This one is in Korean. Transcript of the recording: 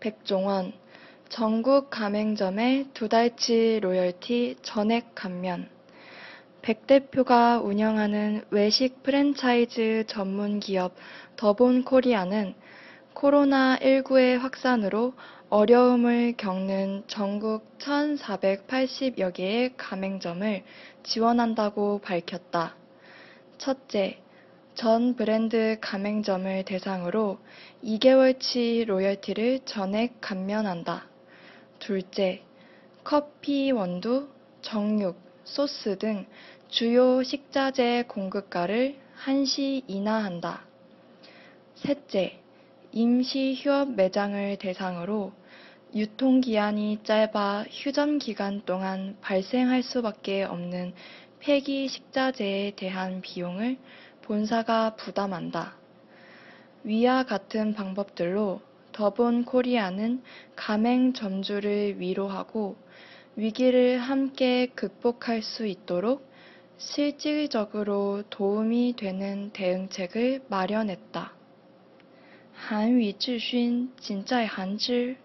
백종원, 전국 가맹점의 두 달치 로열티 전액 감면. 백 대표가 운영하는 외식 프랜차이즈 전문 기업 더본 코리아는 코로나19의 확산으로 어려움을 겪는 전국 1,480여 개의 가맹점을 지원한다고 밝혔다. 첫째, 전 브랜드 가맹점을 대상으로 2개월치 로열티를 전액 감면한다. 둘째, 커피 원두, 정육, 소스 등 주요 식자재 공급가를 한시 인하한다. 셋째, 임시 휴업 매장을 대상으로 유통기한이 짧아 휴전 기간 동안 발생할 수밖에 없는 폐기 식자재에 대한 비용을 본사가 부담한다. 위와 같은 방법들로 더본 코리아는 가맹 점주를 위로하고 위기를 함께 극복할 수 있도록 실질적으로 도움이 되는 대응책을 마련했다. 한위 智勋, 진짜 한질